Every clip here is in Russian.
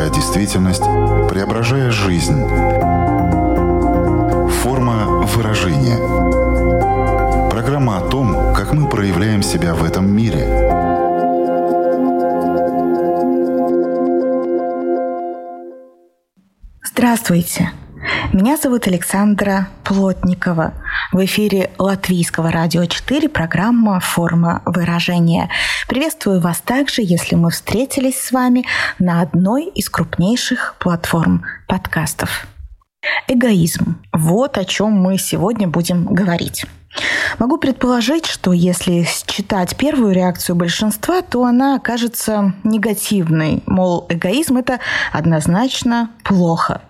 искажая действительность, преображая жизнь. Форма выражения. Программа о том, как мы проявляем себя в этом мире. Здравствуйте! Меня зовут Александра Плотникова. В эфире Латвийского радио 4 программа «Форма выражения». Приветствую вас также, если мы встретились с вами на одной из крупнейших платформ подкастов. Эгоизм. Вот о чем мы сегодня будем говорить. Могу предположить, что если считать первую реакцию большинства, то она окажется негативной. Мол, эгоизм – это однозначно плохо.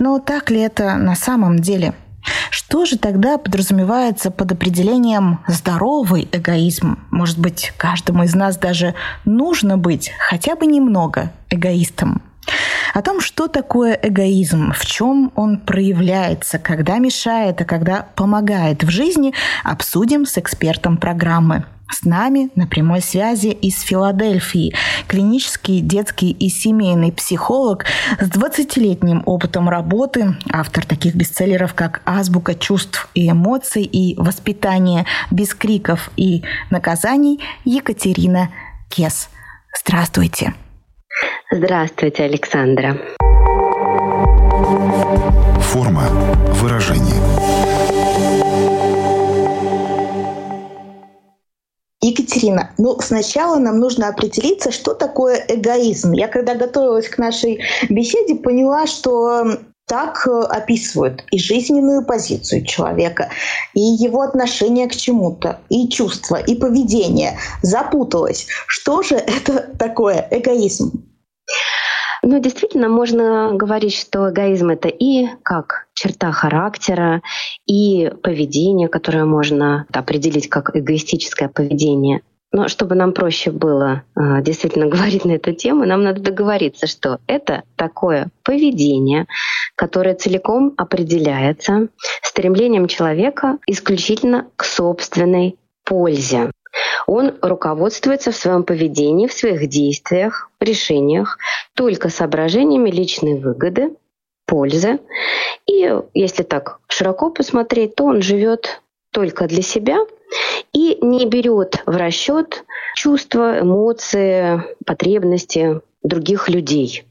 Но так ли это на самом деле? Что же тогда подразумевается под определением здоровый эгоизм? Может быть, каждому из нас даже нужно быть хотя бы немного эгоистом? О том, что такое эгоизм, в чем он проявляется, когда мешает, а когда помогает в жизни, обсудим с экспертом программы. С нами на прямой связи из Филадельфии клинический детский и семейный психолог с 20-летним опытом работы, автор таких бестселлеров, как «Азбука чувств и эмоций» и «Воспитание без криков и наказаний» Екатерина Кес. Здравствуйте. Здравствуйте, Александра. Форма выражения. Екатерина, ну сначала нам нужно определиться, что такое эгоизм. Я когда готовилась к нашей беседе, поняла, что так э, описывают и жизненную позицию человека, и его отношение к чему-то, и чувства, и поведение. Запуталась. Что же это такое эгоизм? Ну, действительно, можно говорить, что эгоизм — это и как черта характера, и поведение, которое можно определить как эгоистическое поведение. Но чтобы нам проще было э, действительно говорить на эту тему, нам надо договориться, что это такое поведение, которое целиком определяется стремлением человека исключительно к собственной пользе. Он руководствуется в своем поведении, в своих действиях, решениях только соображениями личной выгоды, пользы. И если так широко посмотреть, то он живет только для себя и не берет в расчет чувства, эмоции, потребности других людей.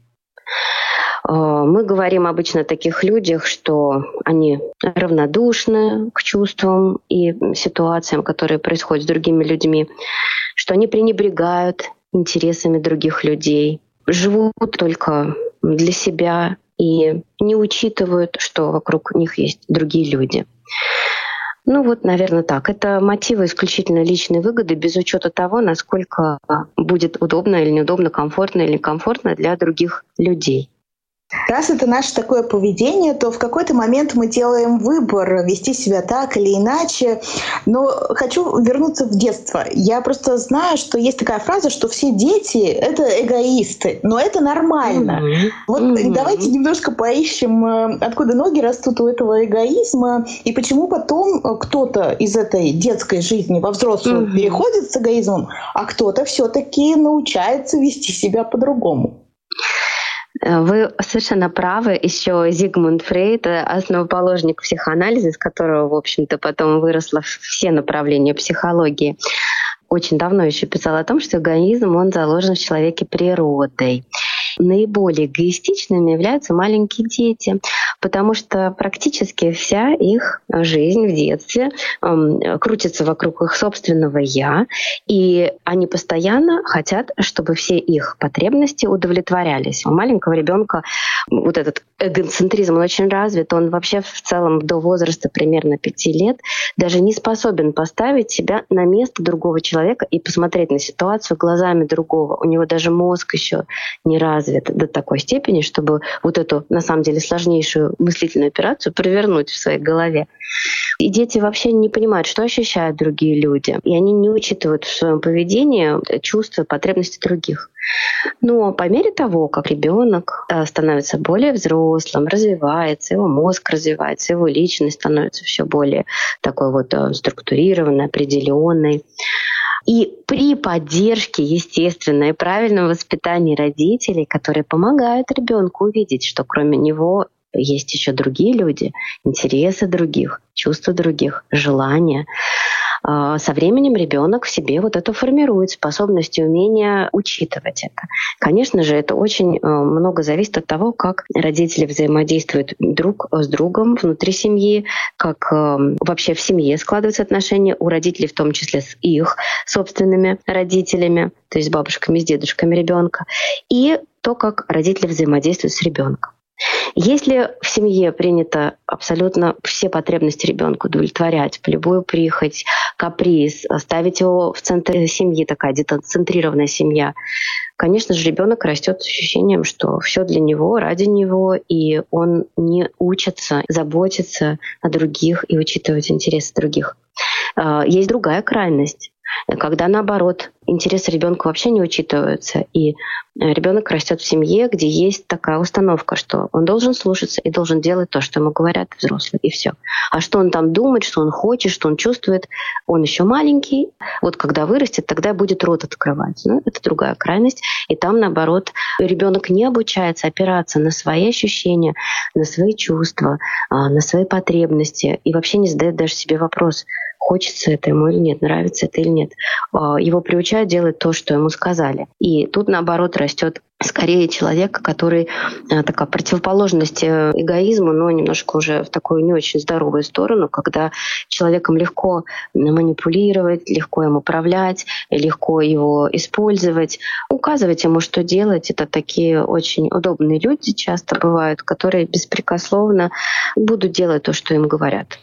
А, мы говорим обычно о таких людях, что они равнодушны к чувствам и ситуациям, которые происходят с другими людьми, что они пренебрегают интересами других людей, живут только для себя и не учитывают, что вокруг них есть другие люди. Ну вот, наверное, так. Это мотивы исключительно личной выгоды, без учета того, насколько будет удобно или неудобно, комфортно или некомфортно для других людей. Раз это наше такое поведение, то в какой-то момент мы делаем выбор вести себя так или иначе. Но хочу вернуться в детство. Я просто знаю, что есть такая фраза, что все дети — это эгоисты. Но это нормально. Mm-hmm. Вот mm-hmm. давайте немножко поищем, э, откуда ноги растут у этого эгоизма, и почему потом кто-то из этой детской жизни во взрослую mm-hmm. переходит с эгоизмом, а кто-то все-таки научается вести себя по-другому. Э, вы совершенно правы. Еще Зигмунд Фрейд, э, основоположник психоанализа, из которого, в общем-то, потом выросло все направления психологии, очень давно еще писал о том, что эгоизм, он заложен в человеке природой. Наиболее эгоистичными являются маленькие дети, потому что практически вся их жизнь в детстве э, крутится вокруг их собственного «я», и они постоянно хотят, чтобы все их потребности удовлетворялись. У маленького ребенка вот этот эгоцентризм он очень развит, он вообще в целом до возраста примерно пяти лет даже не способен поставить себя на место другого человека и посмотреть на ситуацию глазами другого. У него даже мозг еще не развит развит до такой степени, чтобы вот эту, на самом деле, сложнейшую мыслительную операцию провернуть в своей голове. И дети вообще не понимают, что ощущают другие люди. И они не учитывают в своем поведении чувства, потребности других. Но по мере того, как ребенок э, становится более взрослым, развивается, его мозг развивается, его личность становится все более такой вот э, структурированной, определенной, И при поддержке, естественно, и правильном воспитании родителей, которые помогают ребенку увидеть, что кроме него есть еще другие люди, интересы других, чувства других, желания. А, со временем ребенок в себе вот это формирует, способность и умение учитывать это. Конечно же, это очень э, много зависит от того, как родители взаимодействуют друг с другом внутри семьи, как э, вообще в семье складываются отношения у родителей, в том числе с их собственными родителями, то есть бабушками, с дедушками ребенка, и то, как родители взаимодействуют с ребенком. Если в семье принято абсолютно все потребности ребенка удовлетворять, любую прихоть, каприз, ставить его в центр семьи, такая децентрированная семья, конечно же, ребенок растет с ощущением, что все для него, ради него, и он не учится заботиться о других и учитывать интересы других. А, есть другая крайность когда наоборот интересы ребенка вообще не учитываются, и э, ребенок растет в семье, где есть такая установка, что он должен слушаться и должен делать то, что ему говорят взрослые, и все. А что он там думает, что он хочет, что он чувствует, он еще маленький. Вот когда вырастет, тогда будет рот открывать. Ну, это другая крайность. И там, наоборот, ребенок не обучается опираться на свои ощущения, на свои чувства, а, на свои потребности, и вообще не задает даже себе вопрос, хочется это ему или нет, нравится это или нет. А, его приучают делать то, что ему сказали. И тут, наоборот, растет скорее человек, который а, такая противоположность э, эгоизму, но немножко уже в такую не очень здоровую сторону, когда человеком легко манипулировать, легко им управлять, легко его использовать, указывать ему, что делать. Это такие очень удобные люди часто бывают, которые беспрекословно будут делать то, что им говорят.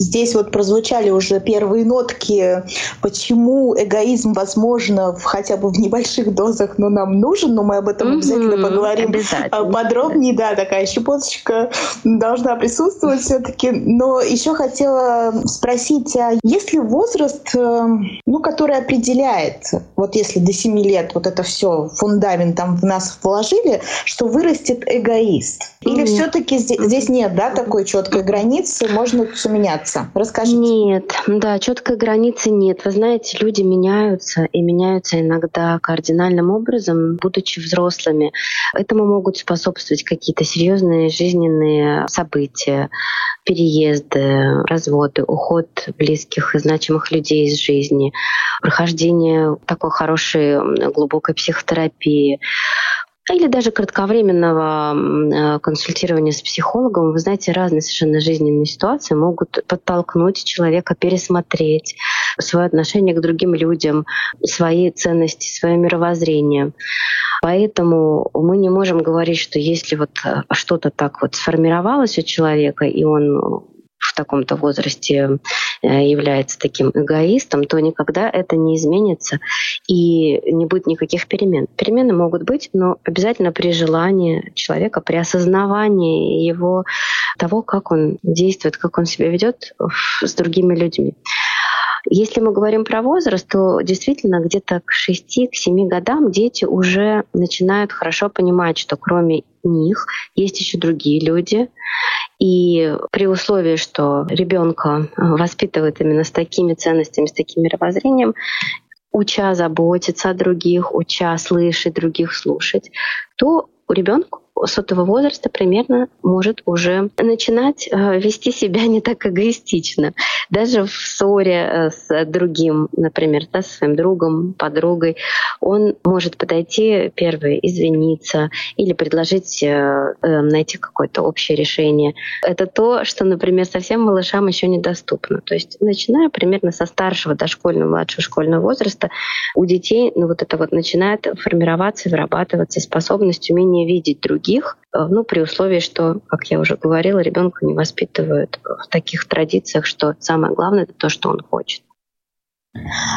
Здесь вот прозвучали уже первые нотки, почему эгоизм, возможно, в, хотя бы в небольших дозах, но нам нужен, но мы об этом mm-hmm, обязательно поговорим обязательно. подробнее. Да, такая щепоточка должна присутствовать все-таки. Но еще хотела спросить, а есть ли возраст, э, ну, который определяет, вот если до 7 лет вот это все фундаментом в нас вложили, что вырастет эгоист? Или mm-hmm. все-таки здесь, здесь нет, да, такой четкой границы, можно все меняться? Расскажите. Нет, да, четкой границы нет. Вы знаете, люди меняются и меняются иногда кардинальным образом, будучи взрослыми. Этому могут способствовать какие-то серьезные жизненные события, переезды, разводы, уход близких и значимых людей из жизни, прохождение такой хорошей глубокой психотерапии, или даже кратковременного э, консультирования с психологом, вы знаете, разные совершенно жизненные ситуации могут подтолкнуть человека пересмотреть свое отношение к другим людям, свои ценности, свое мировоззрение. Поэтому мы не можем говорить, что если вот э, что-то так вот сформировалось у человека, и он в таком-то возрасте э, является таким эгоистом, то никогда это не изменится и не будет никаких перемен. Перемены могут быть, но обязательно при желании человека, при осознавании его того, как он действует, как он себя ведет с другими людьми. Если мы говорим про возраст, то действительно где-то к 6-7 годам дети уже начинают хорошо понимать, что кроме них есть еще другие люди. И при условии, что ребенка воспитывают именно с такими ценностями, с таким мировоззрением, уча заботиться о других, уча слышать других, слушать, то у ребенка с этого возраста примерно может уже начинать э, вести себя не так эгоистично. Даже в ссоре э, с другим, например, да, со своим другом, подругой, он может подойти первый, извиниться или предложить э, найти какое-то общее решение. Это то, что, например, совсем малышам еще недоступно. То есть начиная примерно со старшего дошкольного, младшего школьного возраста, у детей ну, вот это вот начинает формироваться, вырабатываться способность, умение видеть других других, э, ну, при условии, что, как я уже говорила, ребенка не воспитывают в таких традициях, что самое главное — это то, что он хочет.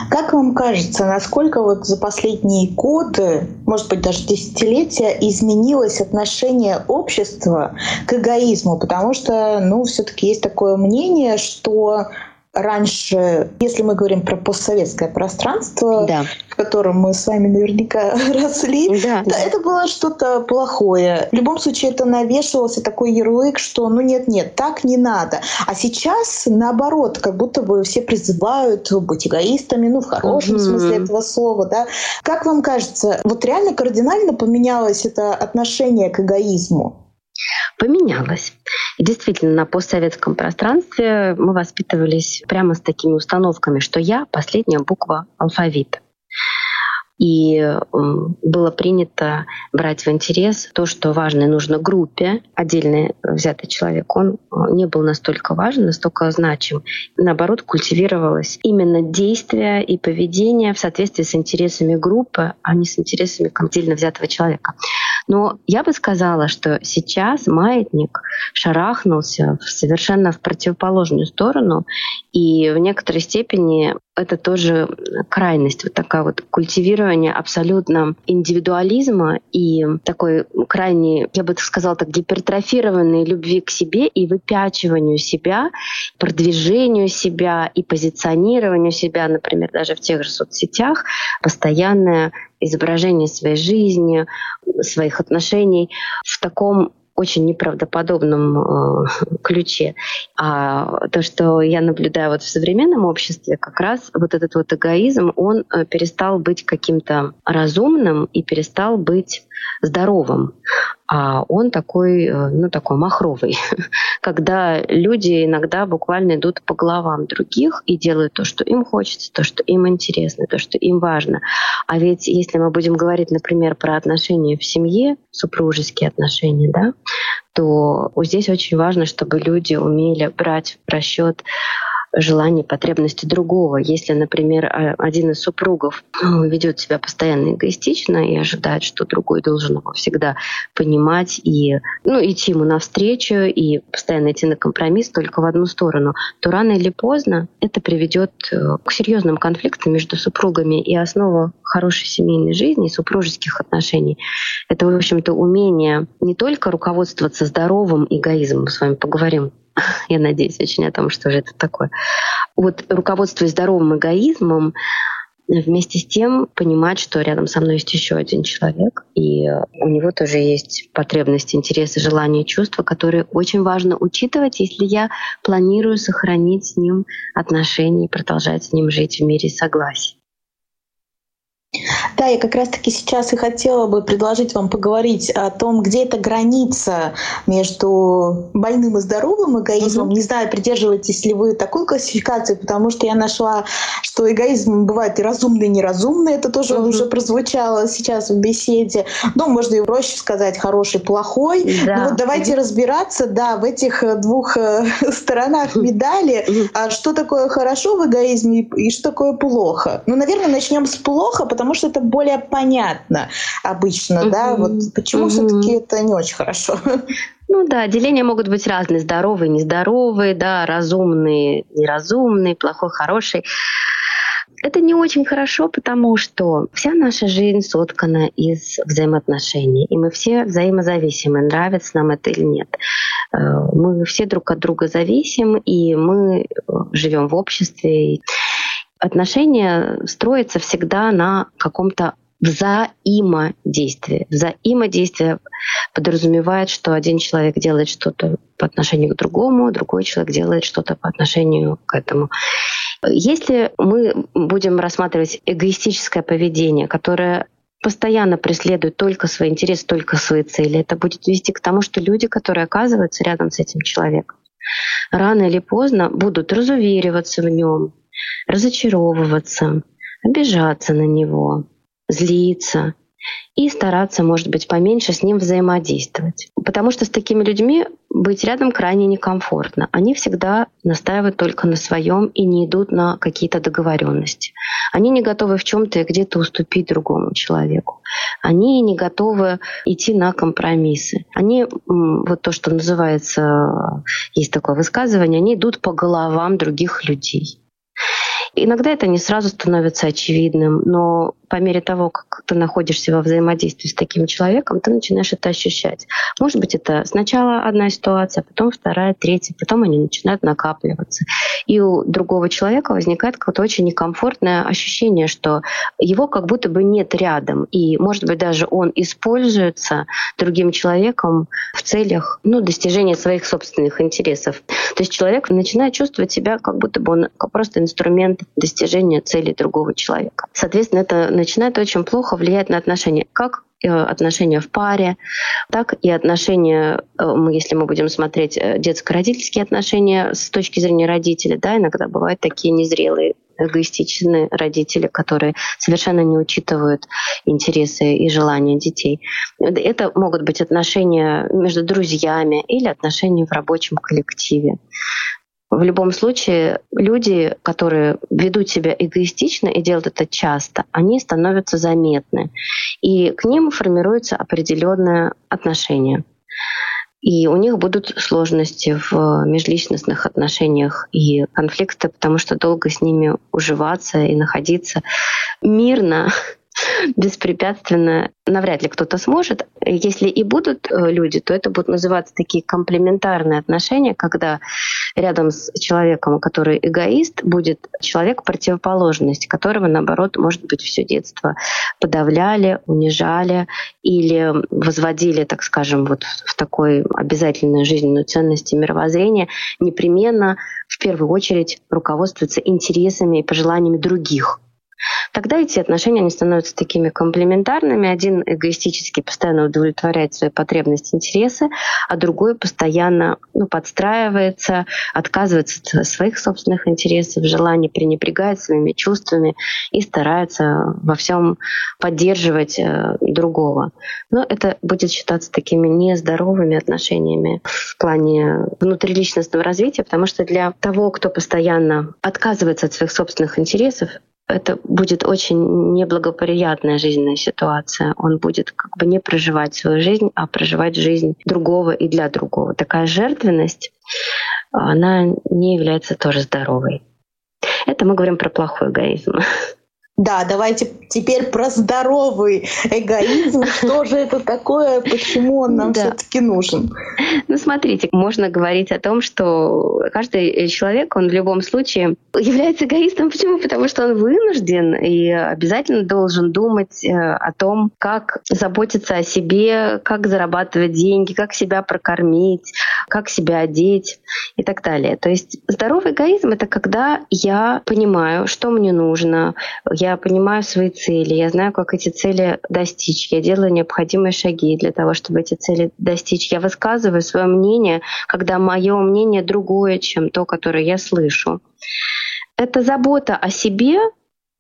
Как вам кажется, насколько вот за последние годы, может быть, даже десятилетия, изменилось отношение общества к эгоизму? Потому что, ну, все-таки есть такое мнение, что раньше, если мы говорим про постсоветское пространство, да. в котором мы с вами наверняка росли, да, да, это было что-то плохое. В любом случае это навешивался такой ярлык, что ну нет-нет, так не надо. А сейчас наоборот, как будто бы все призывают быть эгоистами, ну в хорошем угу. смысле этого слова, да. Как вам кажется, вот реально кардинально поменялось это отношение к эгоизму? Поменялось. И действительно, на постсоветском пространстве мы воспитывались прямо с такими установками, что я — последняя буква алфавита. И было принято брать в интерес то, что важно и нужно группе. Отдельно взятый человек, он э, не был настолько важен, настолько значим. Наоборот, культивировалось именно действие и поведение в соответствии с интересами группы, а не с интересами отдельно взятого человека. Но я бы сказала, что сейчас маятник шарахнулся совершенно в противоположную сторону, и в некоторой степени это тоже крайность, вот такая вот культивирование абсолютно индивидуализма и такой крайне, я бы так сказала, так гипертрофированной любви к себе и выпячиванию себя, продвижению себя и позиционированию себя, например, даже в тех же соцсетях, постоянное изображение своей жизни, своих отношений. В таком очень неправдоподобном э, ключе. А то, что я наблюдаю вот в современном обществе, как раз вот этот вот эгоизм, он э, перестал быть каким-то разумным и перестал быть здоровым а он такой, э, ну, такой махровый, когда люди иногда буквально идут по головам других и делают то, что им хочется, то, что им интересно, то, что им важно. А ведь если мы будем говорить, например, про отношения в семье, супружеские отношения, да, то здесь очень важно, чтобы люди умели брать в расчет желания, потребности другого. Если, например, а, один из супругов ну, ведет себя постоянно эгоистично и ожидает, что другой должен его всегда понимать и ну, идти ему навстречу и постоянно идти на компромисс только в одну сторону, то рано или поздно это приведет э, к серьезным конфликтам между супругами. И основа хорошей семейной жизни, супружеских отношений, это, в общем-то, умение не только руководствоваться здоровым эгоизмом, мы с вами поговорим я надеюсь очень о том, что же это такое. Вот руководствуясь здоровым эгоизмом, вместе с тем понимать, что рядом со мной есть еще один человек, и у него тоже есть потребности, интересы, желания, чувства, которые очень важно учитывать, если я планирую сохранить с ним отношения и продолжать с ним жить в мире согласия. Да, я как раз-таки сейчас и хотела бы предложить вам поговорить о том, где эта граница между больным и здоровым эгоизмом. Угу. Не знаю, придерживаетесь ли вы такой классификации, потому что я нашла, что эгоизм бывает и разумный, и неразумный. Это тоже угу. уже прозвучало сейчас в беседе. Ну, можно и проще сказать, хороший, плохой. Да. Но вот давайте угу. разбираться, да, в этих двух э, сторонах медали. А что такое хорошо в эгоизме и что такое плохо? Ну, наверное, начнем с плохо, потому потому что это более понятно обычно, mm-hmm. да, вот почему mm-hmm. все-таки это не очень хорошо. Ну да, деления могут быть разные, здоровые, нездоровые, да, разумные, неразумные, плохой, хороший. Это не очень хорошо, потому что вся наша жизнь соткана из взаимоотношений, и мы все взаимозависимы, нравится нам это или нет. Э, мы все друг от друга зависим, и мы живем в обществе отношения строятся всегда на каком-то взаимодействии. Взаимодействие подразумевает, что один человек делает что-то по отношению к другому, другой человек делает что-то по отношению к этому. Если мы будем рассматривать эгоистическое поведение, которое постоянно преследует только свои интересы, только свои цели, это будет вести к тому, что люди, которые оказываются рядом с этим человеком, рано или поздно будут разувериваться в нем, разочаровываться, обижаться на него, злиться и стараться, может быть, поменьше с ним взаимодействовать. Потому что с такими людьми быть рядом крайне некомфортно. Они всегда настаивают только на своем и не идут на какие-то договоренности. Они не готовы в чем-то и где-то уступить другому человеку. Они не готовы идти на компромиссы. Они, вот то, что называется, есть такое высказывание, они идут по головам других людей. Иногда это не сразу становится очевидным, но по мере того, как ты находишься во взаимодействии с таким человеком, ты начинаешь это ощущать. Может быть, это сначала одна ситуация, потом вторая, третья, потом они начинают накапливаться. И у другого человека возникает какое-то очень некомфортное ощущение, что его как будто бы нет рядом. И, может быть, даже он используется другим человеком в целях ну, достижения своих собственных интересов. То есть человек начинает чувствовать себя, как будто бы он просто инструмент достижения цели другого человека. Соответственно, это начинает очень плохо влиять на отношения. Как э, отношения в паре, так и отношения, э, если мы будем смотреть э, детско-родительские отношения с точки зрения родителей, да, иногда бывают такие незрелые эгоистичные родители, которые совершенно не учитывают интересы и желания детей. Это могут быть отношения между друзьями или отношения в рабочем коллективе. В любом случае, люди, которые ведут себя эгоистично и делают это часто, они становятся заметны. И к ним формируется определенное отношение. И у них будут сложности в межличностных отношениях и конфликты, потому что долго с ними уживаться и находиться мирно беспрепятственно навряд ли кто-то сможет. Если и будут э, люди, то это будут называться такие комплементарные отношения, когда рядом с человеком, который эгоист, будет человек противоположность, которого, наоборот, может быть, все детство подавляли, унижали или возводили, так скажем, вот в такой обязательной жизненную ценности мировоззрения, непременно в первую очередь руководствуются интересами и пожеланиями других тогда эти отношения они становятся такими комплементарными. Один эгоистически постоянно удовлетворяет свои потребности, интересы, а другой постоянно ну, подстраивается, отказывается от своих собственных интересов, желаний, пренебрегает своими чувствами и старается во всем поддерживать э, другого. Но это будет считаться такими нездоровыми отношениями в плане внутриличностного развития, потому что для того, кто постоянно отказывается от своих собственных интересов, это будет очень неблагоприятная жизненная ситуация. Он будет как бы не проживать свою жизнь, а проживать жизнь другого и для другого. Такая жертвенность, она не является тоже здоровой. Это мы говорим про плохой эгоизм. Да, давайте теперь про здоровый эгоизм. Что же это такое, почему он нам да. все-таки нужен? Ну, смотрите, можно говорить о том, что каждый человек, он в любом случае является эгоистом. Почему? Потому что он вынужден и обязательно должен думать э, о том, как заботиться о себе, как зарабатывать деньги, как себя прокормить, как себя одеть и так далее. То есть здоровый эгоизм — это когда я понимаю, что мне нужно, я понимаю свои цели, я знаю, как эти цели достичь, я делаю необходимые шаги для того, чтобы эти цели достичь. Я высказываю свое мнение, когда мое мнение другое, чем то, которое я слышу. Это забота о себе,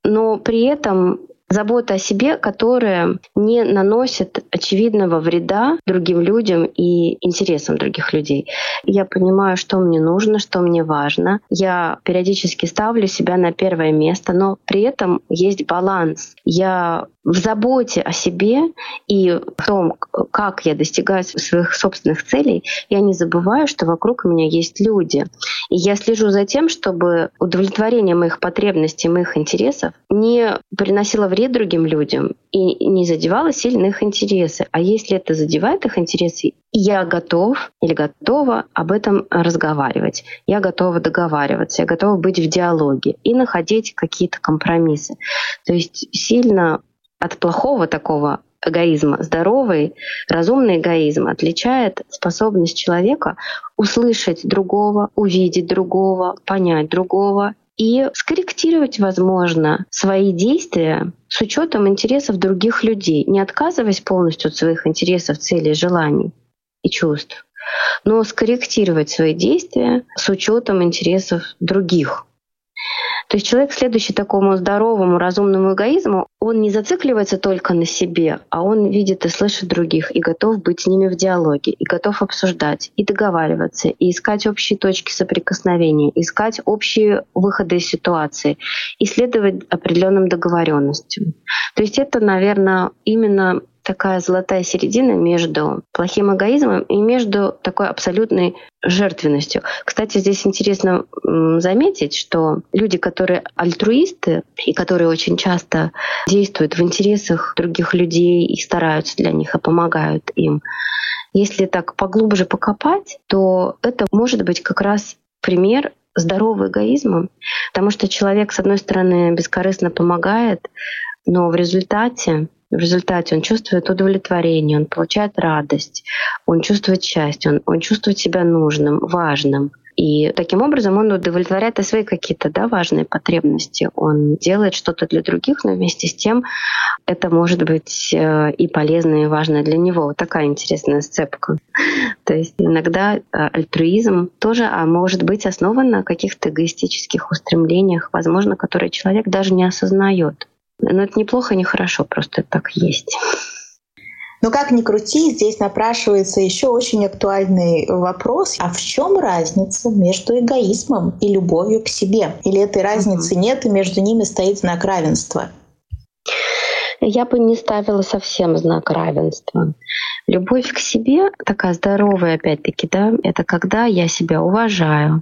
но при этом забота о себе, которая не наносит очевидного вреда другим людям и интересам других людей. Я понимаю, что мне нужно, что мне важно. Я периодически ставлю себя на первое место, но при этом есть баланс. Я в заботе о себе и в том, как я достигаю своих собственных целей, я не забываю, что вокруг меня есть люди. И я слежу за тем, чтобы удовлетворение моих потребностей, моих интересов не приносило вред другим людям и не задевало сильно их интересы. А если это задевает их интересы, я готов или готова об этом разговаривать. Я готова договариваться, я готова быть в диалоге и находить какие-то компромиссы. То есть сильно от плохого такого эгоизма. Здоровый, разумный эгоизм отличает способность человека услышать другого, увидеть другого, понять другого и скорректировать, возможно, свои действия с учетом интересов других людей, не отказываясь полностью от своих интересов, целей, желаний и чувств, но скорректировать свои действия с учетом интересов других то есть человек, следующий такому здоровому, разумному эгоизму, он не зацикливается только на себе, а он видит и слышит других, и готов быть с ними в диалоге, и готов обсуждать, и договариваться, и искать общие точки соприкосновения, искать общие выходы из ситуации, и следовать определенным договоренностям. То есть это, наверное, именно такая золотая середина между плохим эгоизмом и между такой абсолютной жертвенностью. Кстати, здесь интересно заметить, что люди, которые альтруисты и которые очень часто действуют в интересах других людей и стараются для них и помогают им, если так поглубже покопать, то это может быть как раз пример здорового эгоизма, потому что человек, с одной стороны, бескорыстно помогает, но в результате в результате он чувствует удовлетворение, он получает радость, он чувствует счастье, он, он чувствует себя нужным, важным. И таким образом он удовлетворяет и свои какие-то да, важные потребности. Он делает что-то для других, но вместе с тем это может быть э, и полезно, и важно для него. Вот такая интересная сцепка. То есть иногда э, альтруизм тоже а может быть основан на каких-то эгоистических устремлениях, возможно, которые человек даже не осознает. Но это неплохо, не хорошо, просто так есть. Но как ни крути, здесь напрашивается еще очень актуальный вопрос. А в чем разница между эгоизмом и любовью к себе? Или этой разницы нет, и между ними стоит знак равенства? Я бы не ставила совсем знак равенства. Любовь к себе, такая здоровая, опять-таки, да, это когда я себя уважаю,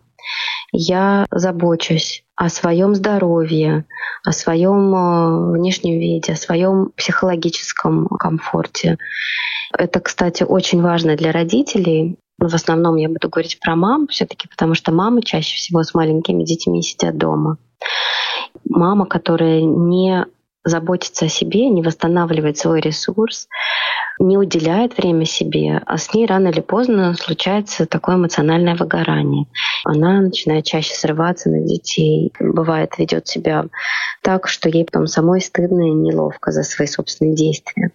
я забочусь о своем здоровье, о своем э, внешнем виде, о своем психологическом комфорте. Это, кстати, очень важно для родителей. В основном я буду говорить про мам, все-таки, потому что мамы чаще всего с маленькими детьми сидят дома. Мама, которая не заботится о себе, не восстанавливает свой ресурс, не уделяет время себе, а с ней рано или поздно случается такое эмоциональное выгорание. Она начинает чаще срываться на детей, бывает ведет себя так, что ей потом самой стыдно и неловко за свои собственные действия.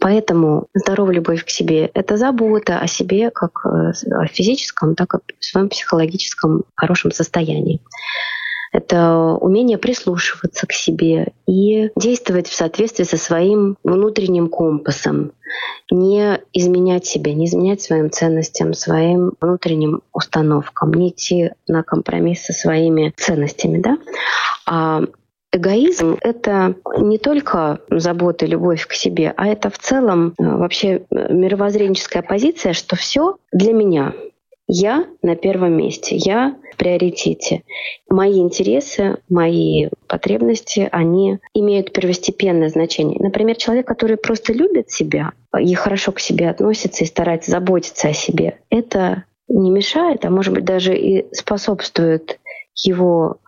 Поэтому здоровая любовь к себе — это забота о себе как э, о физическом, так и в своем психологическом хорошем состоянии. Это умение прислушиваться к себе и действовать в соответствии со своим внутренним компасом. Не изменять себя, не изменять своим ценностям, своим внутренним установкам, не идти на компромисс со своими ценностями. Да? А Эгоизм — это не только забота и любовь к себе, а это в целом э, вообще мировоззренческая позиция, что все для меня. Я на первом месте, я в приоритете. Мои интересы, мои потребности, они имеют первостепенное значение. Например, человек, который просто любит себя и хорошо к себе относится и старается заботиться о себе, это не мешает, а может быть даже и способствует его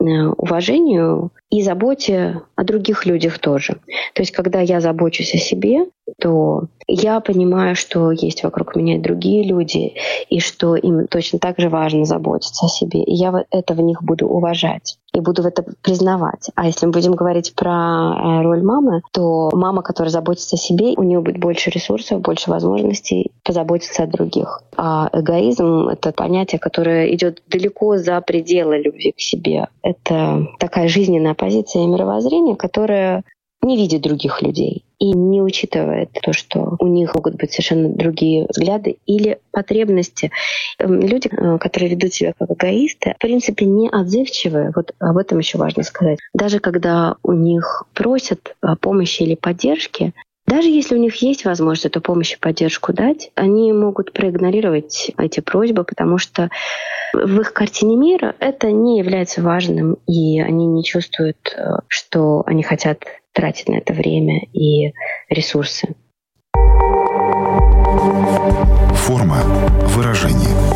э, уважению и заботе о других людях тоже. То есть, когда я забочусь о себе, то я понимаю, что есть вокруг меня другие люди, и что им точно так же важно заботиться о себе. И я это в них буду уважать и буду в это признавать. А если мы будем говорить про э, роль мамы, то мама, которая заботится о себе, у нее будет больше ресурсов, больше возможностей позаботиться о других. А эгоизм — это понятие, которое идет далеко за пределы любви к себе. Это такая жизненная позиция и мировоззрение, которое не видит других людей и не учитывает то, что у них могут быть совершенно другие взгляды или потребности. Эм, люди, э, которые ведут себя как эгоисты, в принципе, не отзывчивые. Вот об этом еще важно сказать. Даже когда у них просят помощи или поддержки, даже если у них есть возможность эту помощь и поддержку дать, они могут проигнорировать эти просьбы, потому что в их картине мира это не является важным, и они не чувствуют, э, что они хотят тратить на это время и ресурсы. Форма выражения.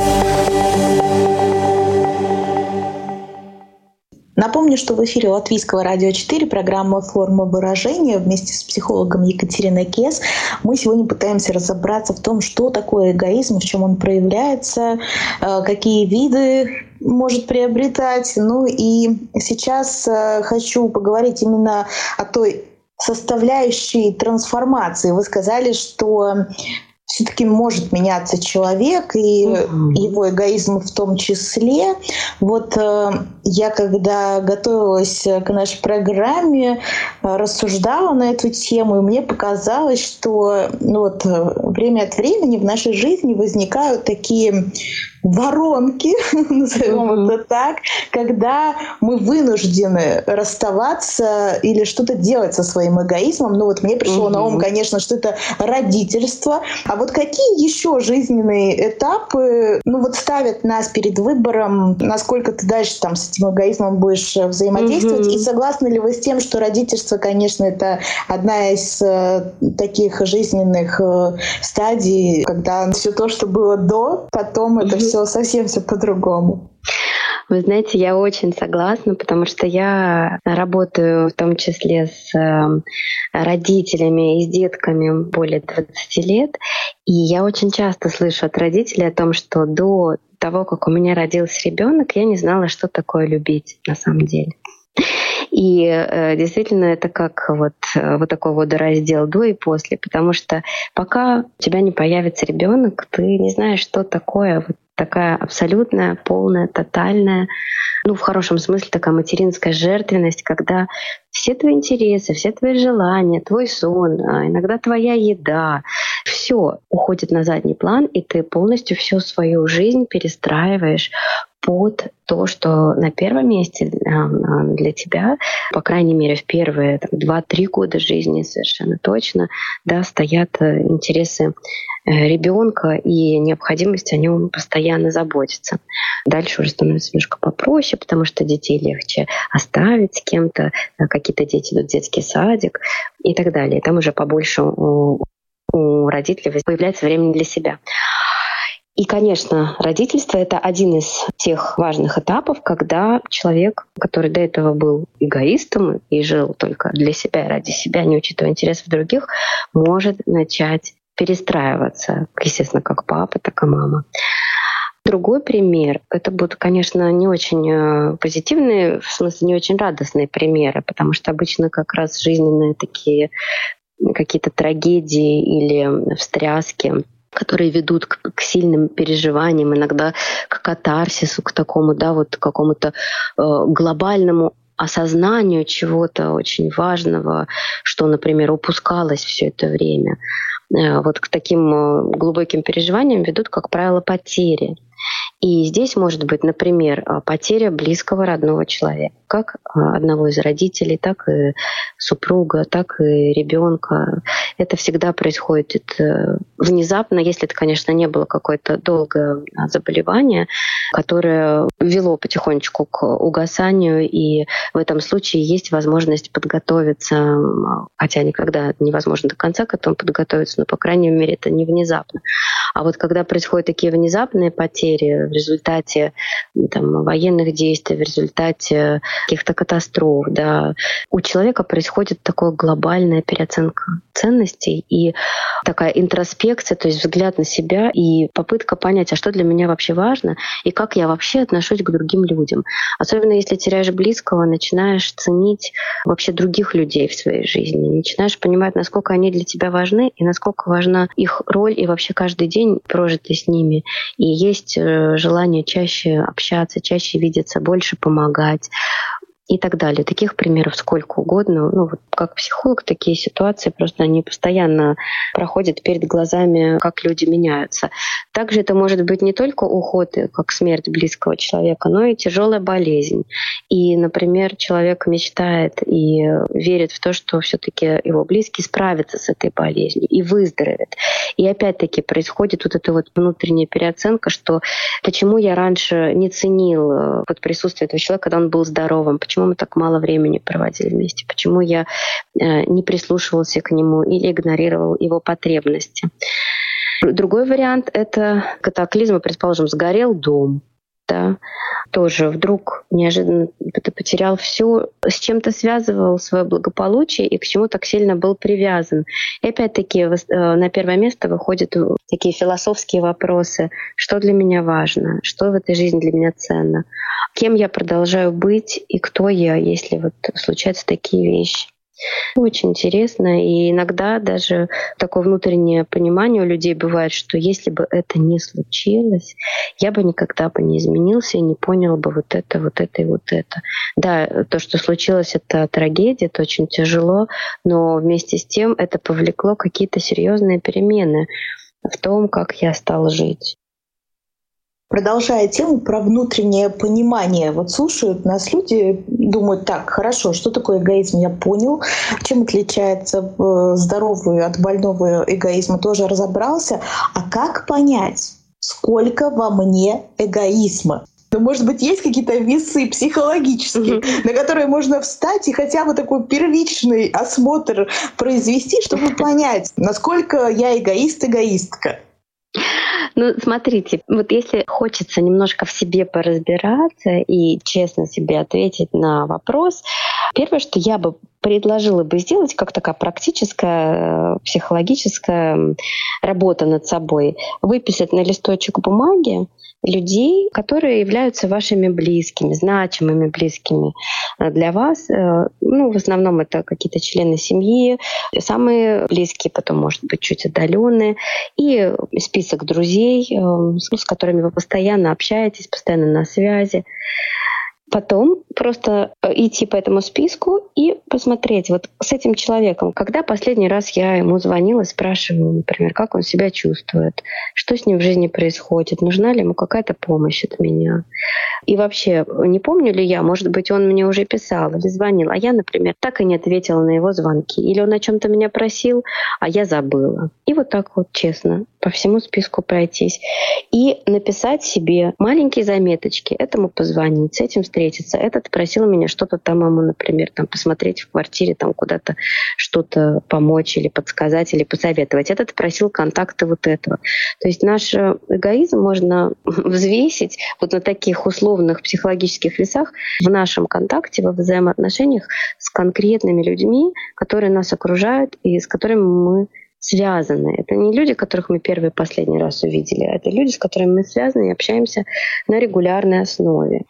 Напомню, что в эфире Латвийского радио 4 программа «Форма выражения» вместе с психологом Екатериной Кес. Мы сегодня пытаемся разобраться в том, что такое эгоизм, в чем он проявляется, э, какие виды может приобретать. Ну и сейчас э, хочу поговорить именно о той составляющей трансформации. Вы сказали, что все-таки может меняться человек и mm-hmm. его эгоизм в том числе. Вот э, я когда готовилась к нашей программе, э, рассуждала на эту тему, и мне показалось, что ну, вот, э, время от времени в нашей жизни возникают такие воронки, назовем это так, когда мы вынуждены расставаться или что-то делать со своим эгоизмом. Ну вот мне пришло на ум, конечно, что это родительство. А вот какие еще жизненные этапы, ну вот ставят нас перед выбором, насколько ты дальше там с этим эгоизмом будешь взаимодействовать, и согласны ли вы с тем, что родительство, конечно, это одна из э, таких жизненных э, стадий, когда все то, что было до, потом это все совсем все по-другому. Вы знаете, я очень согласна, потому что я работаю в том числе с эм, родителями и с детками более 20 лет, и я очень часто слышу от родителей о том, что до того, как у меня родился ребенок, я не знала, что такое любить на самом деле. И э, действительно это как вот, э, вот такой водораздел до и после, потому что пока у тебя не появится ребенок, ты не знаешь, что такое вот такая абсолютная, полная, тотальная, ну, в хорошем смысле такая материнская жертвенность, когда все твои интересы, все твои желания, твой сон, а иногда твоя еда, все уходит на задний план, и ты полностью всю свою жизнь перестраиваешь под то, что на первом месте а, а, для тебя, по крайней мере, в первые два-три года жизни совершенно точно, да, стоят э, интересы э, ребенка и необходимость о нем постоянно заботиться. Дальше уже становится немножко попроще, потому что детей легче оставить с кем-то, э, какие-то дети идут в детский садик и так далее. Там уже побольше у, родителей появляется времени для себя. И, конечно, родительство — это один из тех важных этапов, когда человек, который до этого был эгоистом и жил только для себя и ради себя, не учитывая интересов других, может начать перестраиваться, естественно, как папа, так и мама. Другой пример, это будут, конечно, не очень э, позитивные, в смысле не очень радостные примеры, потому что обычно как раз жизненные такие какие-то трагедии или встряски которые ведут к, к сильным переживаниям, иногда к катарсису, к такому, да, вот какому-то э, глобальному осознанию чего-то очень важного, что, например, упускалось все это время. Э, вот к таким э, глубоким переживаниям ведут, как правило, потери. И здесь может быть, например, а, потеря близкого родного человека, как а, одного из родителей, так и супруга, так и ребенка. Это всегда происходит э, внезапно, если это, конечно, не было какое-то долгое а, заболевание, которое вело потихонечку к угасанию, и в этом случае есть возможность подготовиться, хотя никогда невозможно до конца к этому подготовиться, но, по крайней мере, это не внезапно. А вот когда происходят такие внезапные потери, в результате там, военных действий, в результате каких-то катастроф. Да. У человека происходит такая глобальная переоценка ценностей и такая интроспекция, то есть взгляд на себя и попытка понять, а что для меня вообще важно и как я вообще отношусь к другим людям. Особенно если теряешь близкого, начинаешь ценить вообще других людей в своей жизни, начинаешь понимать, насколько они для тебя важны и насколько важна их роль и вообще каждый день прожитый с ними. И есть э, желание чаще общаться, чаще видеться, больше помогать и так далее. Таких примеров сколько угодно. Ну, вот как психолог, такие ситуации просто они постоянно проходят перед глазами, как люди меняются. Также это может быть не только уход, как смерть близкого человека, но и тяжелая болезнь. И, например, человек мечтает и верит в то, что все-таки его близкий справится с этой болезнью и выздоровеет. И опять-таки происходит вот эта вот внутренняя переоценка, что почему я раньше не ценил э, вот присутствие этого человека, когда он был здоровым, почему мы так мало времени проводили вместе, почему я э, не прислушивался к нему или игнорировал его потребности. Другой вариант — это катаклизм, предположим, сгорел дом, да, тоже вдруг неожиданно ты потерял все, с чем то связывал свое благополучие и к чему так сильно был привязан. И опять-таки э, на первое место выходят такие философские вопросы, что для меня важно, что в этой жизни для меня ценно, кем я продолжаю быть и кто я, если вот случаются такие вещи. Очень интересно. И иногда даже такое внутреннее понимание у людей бывает, что если бы это не случилось, я бы никогда бы не изменился и не понял бы вот это, вот это и вот это. Да, то, что случилось, это трагедия, это очень тяжело, но вместе с тем это повлекло какие-то серьезные перемены в том, как я стал жить. Продолжая тему про внутреннее понимание, вот слушают нас люди, думают, так, хорошо, что такое эгоизм, я понял, чем отличается э, здоровый от больного эгоизма, тоже разобрался, а как понять, сколько во мне эгоизма? Но, может быть, есть какие-то весы психологические, на которые можно встать и хотя бы такой первичный осмотр произвести, чтобы понять, насколько я эгоист-эгоистка. Ну, смотрите, вот если хочется немножко в себе поразбираться и честно себе ответить на вопрос, первое, что я бы предложила бы сделать, как такая практическая э, психологическая работа над собой, выписать на листочек бумаги людей, которые являются вашими близкими, значимыми близкими э, для вас. Э, ну, в основном это какие-то члены семьи, самые близкие, потом, может быть, чуть отдаленные, и список друзей, э, с которыми вы постоянно общаетесь, постоянно на связи. Потом просто э, идти по этому списку и посмотреть вот с этим человеком, когда последний раз я ему звонила, спрашивала, например, как он себя чувствует, что с ним в жизни происходит, нужна ли ему какая-то помощь от меня. И вообще, не помню ли я, может быть, он мне уже писал или звонил, а я, например, так и не ответила на его звонки. Или он о чем-то меня просил, а я забыла. И вот так вот честно по всему списку пройтись. И написать себе маленькие заметочки. Этому позвонить, с этим встретиться. Этот просил меня что-то там ему, например, там посмотреть в квартире, там куда-то что-то помочь или подсказать, или посоветовать. Этот просил контакты вот этого. То есть наш эгоизм можно взвесить вот на таких условных психологических весах в нашем контакте, во взаимоотношениях с конкретными людьми, которые нас окружают и с которыми мы связаны. Это не люди, которых мы первый и последний раз увидели, а это люди, с которыми мы связаны и общаемся на регулярной основе.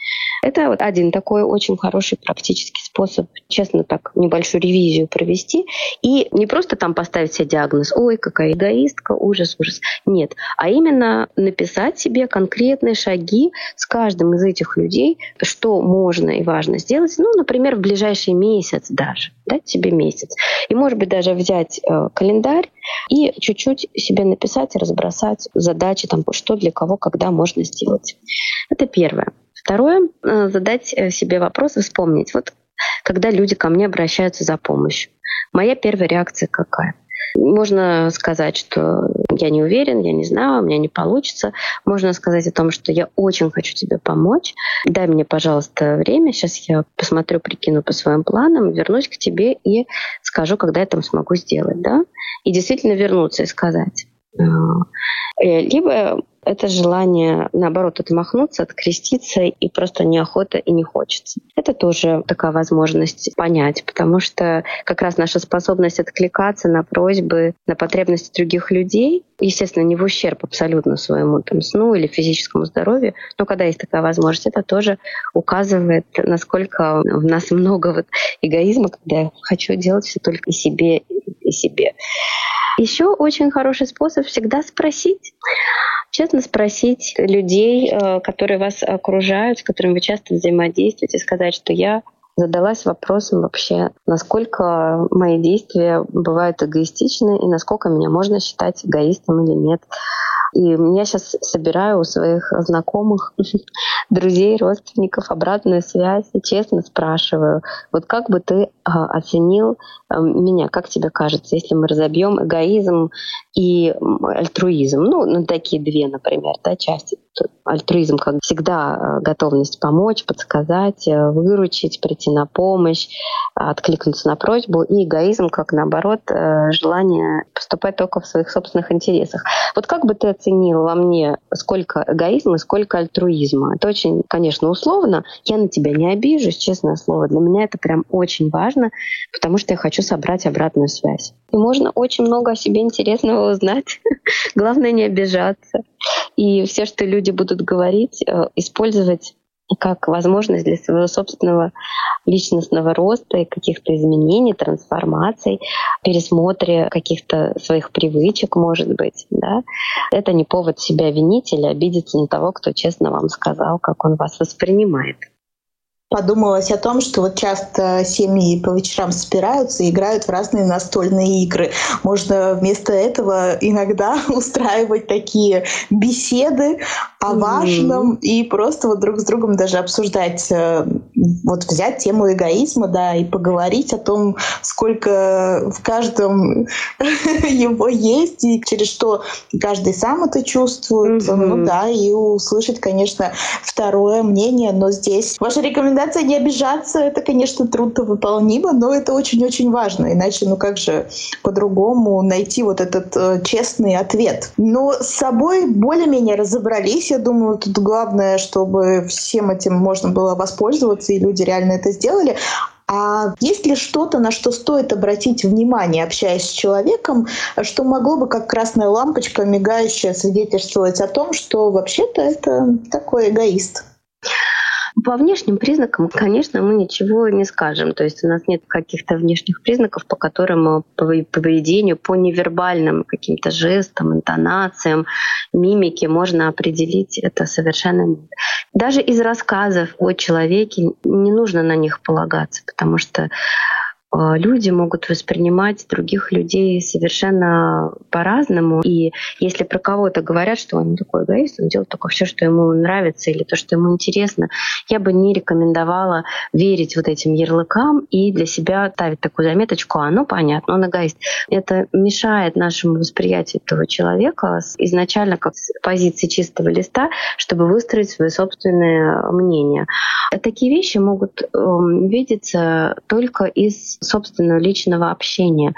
Это вот один такой очень хороший практический способ, честно так, небольшую ревизию провести и не просто там поставить себе диагноз, ой, какая эгоистка, ужас, ужас. Нет, а именно написать себе конкретные шаги с каждым из этих людей, что можно и важно сделать, ну, например, в ближайший месяц даже, дать себе месяц. И, может быть, даже взять э, календарь и чуть-чуть себе написать и разбросать задачи, там, что для кого, когда можно сделать. Это первое. Второе, э, задать э, себе вопрос вспомнить, вот когда люди ко мне обращаются за помощью, моя первая реакция какая? Можно сказать, что я не уверен, я не знаю, у меня не получится. Можно сказать о том, что я очень хочу тебе помочь. Дай мне, пожалуйста, время. Сейчас я посмотрю, прикину по своим планам, вернусь к тебе и скажу, когда я там смогу сделать. Да? И действительно вернуться и сказать. Э, либо это желание, наоборот, отмахнуться, откреститься, и просто неохота и не хочется. Это тоже такая возможность понять, потому что как раз наша способность откликаться на просьбы, на потребности других людей, естественно, не в ущерб абсолютно своему там, сну или физическому здоровью, но когда есть такая возможность, это тоже указывает, насколько в нас много вот эгоизма, когда я хочу делать все только и себе, и себе. Еще очень хороший способ всегда спросить. Честно спросить людей, э, которые вас окружают, с которыми вы часто взаимодействуете, сказать, что я задалась вопросом вообще, насколько мои действия бывают эгоистичны и насколько меня можно считать эгоистом или нет. И я сейчас собираю у своих знакомых, друзей, родственников обратную связь и честно спрашиваю, вот как бы ты а, оценил а, меня, как тебе кажется, если мы разобьем эгоизм и альтруизм, ну, ну такие две, например, да, части. Альтруизм, как всегда, а, готовность помочь, подсказать, э, выручить, прийти на помощь, откликнуться на просьбу, и эгоизм, как наоборот, э, желание поступать только в своих собственных интересах. Вот как бы ты оценил во мне, сколько эгоизма сколько альтруизма. Это очень, конечно, условно. Я на тебя не обижусь, честное слово. Для меня это прям очень важно, потому что я хочу собрать обратную связь. И можно очень много о себе интересного узнать. Главное не обижаться. И все, что люди будут говорить, э, использовать как возможность для своего собственного личностного роста и каких-то изменений, трансформаций, пересмотре каких-то своих привычек, может быть. Да? Это не повод себя винить или обидеться на того, кто честно вам сказал, как он вас воспринимает. Подумалось о том, что вот часто семьи по вечерам собираются и играют в разные настольные игры. Можно вместо этого иногда устраивать такие беседы о важном mm-hmm. и просто вот друг с другом даже обсуждать, э, вот взять тему эгоизма, да, и поговорить о том, сколько в каждом его есть и через что каждый сам это чувствует. Mm-hmm. Ну да, и услышать, конечно, второе мнение, но здесь ваша рекомендация не обижаться, это, конечно, трудновыполнимо, но это очень-очень важно. Иначе, ну как же по-другому найти вот этот э, честный ответ. Но с собой более-менее разобрались. Я думаю, тут главное, чтобы всем этим можно было воспользоваться, и люди реально это сделали. А есть ли что-то, на что стоит обратить внимание, общаясь с человеком, что могло бы как красная лампочка мигающая свидетельствовать о том, что вообще-то это такой эгоист? По внешним признакам, конечно, мы ничего не скажем. То есть у нас нет каких-то внешних признаков, по которым по поведению, по невербальным каким-то жестам, интонациям, мимике можно определить это совершенно. Даже из рассказов о человеке не нужно на них полагаться, потому что люди могут воспринимать других людей совершенно по-разному. И если про кого-то говорят, что он такой эгоист, он делает только все, что ему нравится или то, что ему интересно, я бы не рекомендовала верить вот этим ярлыкам и для себя ставить такую заметочку, а ну понятно, он эгоист. Это мешает нашему восприятию этого человека изначально как с позиции чистого листа, чтобы выстроить свое собственное мнение. Такие вещи могут э, видеться только из собственного личного общения.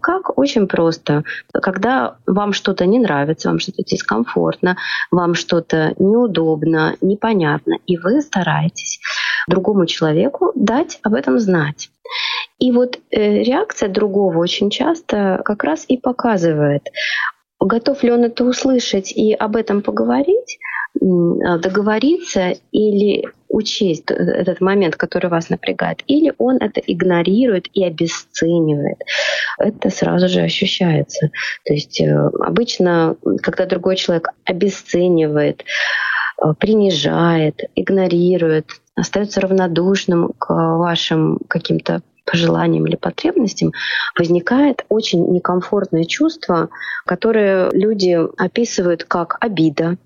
Как? Очень просто. Когда вам что-то не нравится, вам что-то дискомфортно, вам что-то неудобно, непонятно, и вы стараетесь другому человеку дать об этом знать. И вот э, реакция другого очень часто как раз и показывает, готов ли он это услышать и об этом поговорить, договориться или учесть этот момент, который вас напрягает, или он это игнорирует и обесценивает. Это сразу же ощущается. То есть э, обычно, когда другой человек обесценивает, э, принижает, игнорирует, остается равнодушным к вашим каким-то пожеланиям или потребностям, возникает очень некомфортное чувство, которое люди описывают как обида,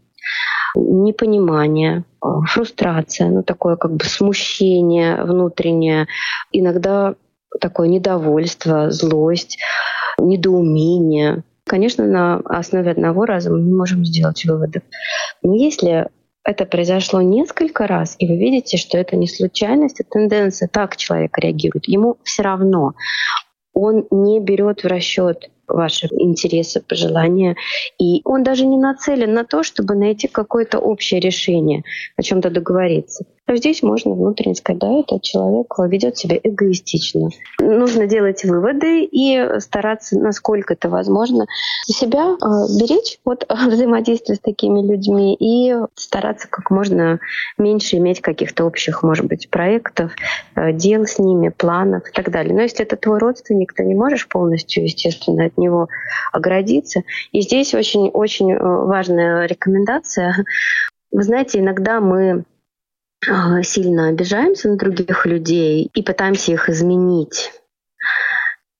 непонимание, э, фрустрация, ну такое как бы смущение внутреннее, иногда такое недовольство, злость, недоумение. Конечно, на основе одного раза мы не можем сделать выводов. Но если это произошло несколько раз, и вы видите, что это не случайность, а тенденция, так человек реагирует, ему все равно. Он не берет в расчет ваши интересы, пожелания. И он даже не нацелен на то, чтобы найти какое-то общее решение, о чем-то договориться. А здесь можно внутренне сказать, да, этот человек ведет себя эгоистично. Нужно делать выводы и стараться, насколько это возможно, себя э, беречь от взаимодействия с такими людьми и стараться как можно меньше иметь каких-то общих, может быть, проектов, э, дел с ними, планов и так далее. Но если это твой родственник, ты не можешь полностью, естественно, от него оградиться. И здесь очень-очень э, важная рекомендация. Вы знаете, иногда мы а, сильно обижаемся на других людей и пытаемся их изменить.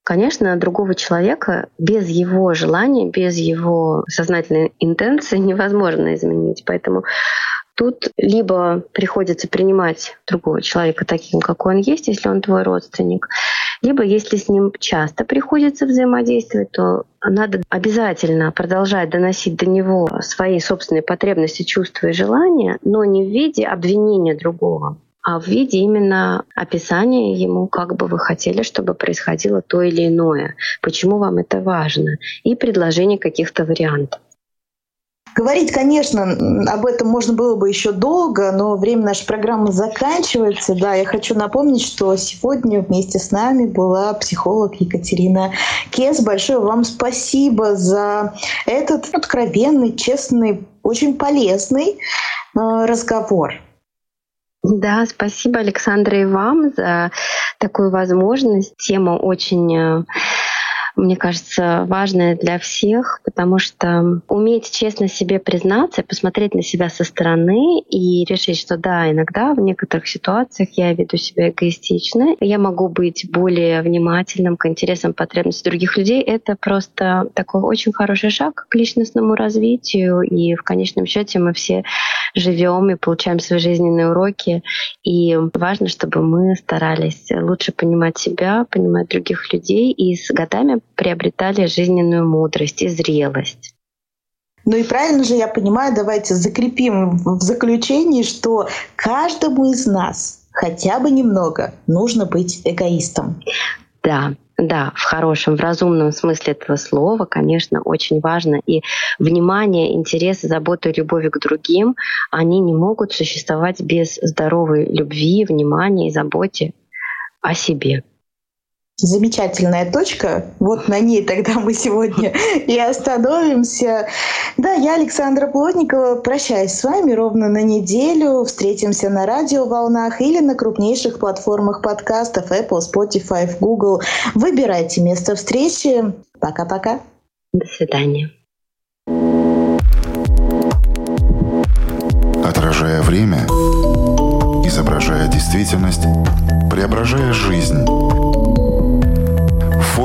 Конечно, другого человека без его желания, без его сознательной интенции невозможно изменить. Поэтому Тут либо приходится принимать другого человека таким, какой он есть, если он твой родственник, либо если с ним часто приходится взаимодействовать, то надо обязательно продолжать доносить до него свои собственные потребности, чувства и желания, но не в виде обвинения другого, а в виде именно описания ему, как бы вы хотели, чтобы происходило то или иное, почему вам это важно, и предложение каких-то вариантов. Говорить, конечно, об этом можно было бы еще долго, но время нашей программы заканчивается. Да, я хочу напомнить, что сегодня вместе с нами была психолог Екатерина Кес. Большое вам спасибо за этот откровенный, честный, очень полезный э, разговор. Да, спасибо, Александра, и вам за такую возможность. Тема очень э, мне кажется, важное для всех, потому что уметь честно себе признаться, посмотреть на себя со стороны и решить, что да, иногда в некоторых ситуациях я веду себя эгоистично, я могу быть более внимательным к интересам, потребностям других людей, это просто такой очень хороший шаг к личностному развитию, и в конечном счете мы все живем и получаем свои жизненные уроки, и важно, чтобы мы старались лучше понимать себя, понимать других людей, и с годами приобретали жизненную мудрость и зрелость. Ну и правильно же я понимаю, давайте закрепим в заключении, что каждому из нас хотя бы немного нужно быть эгоистом. Да, да, в хорошем, в разумном смысле этого слова, конечно, очень важно. И внимание, интерес, забота и любовь к другим, они не могут существовать без здоровой любви, внимания и заботы о себе. Замечательная точка. Вот на ней тогда мы сегодня и остановимся. Да, я Александра Плотникова. Прощаюсь с вами ровно на неделю. Встретимся на радиоволнах или на крупнейших платформах подкастов Apple, Spotify, Google. Выбирайте место встречи. Пока-пока. До свидания. Отражая время, изображая действительность, преображая жизнь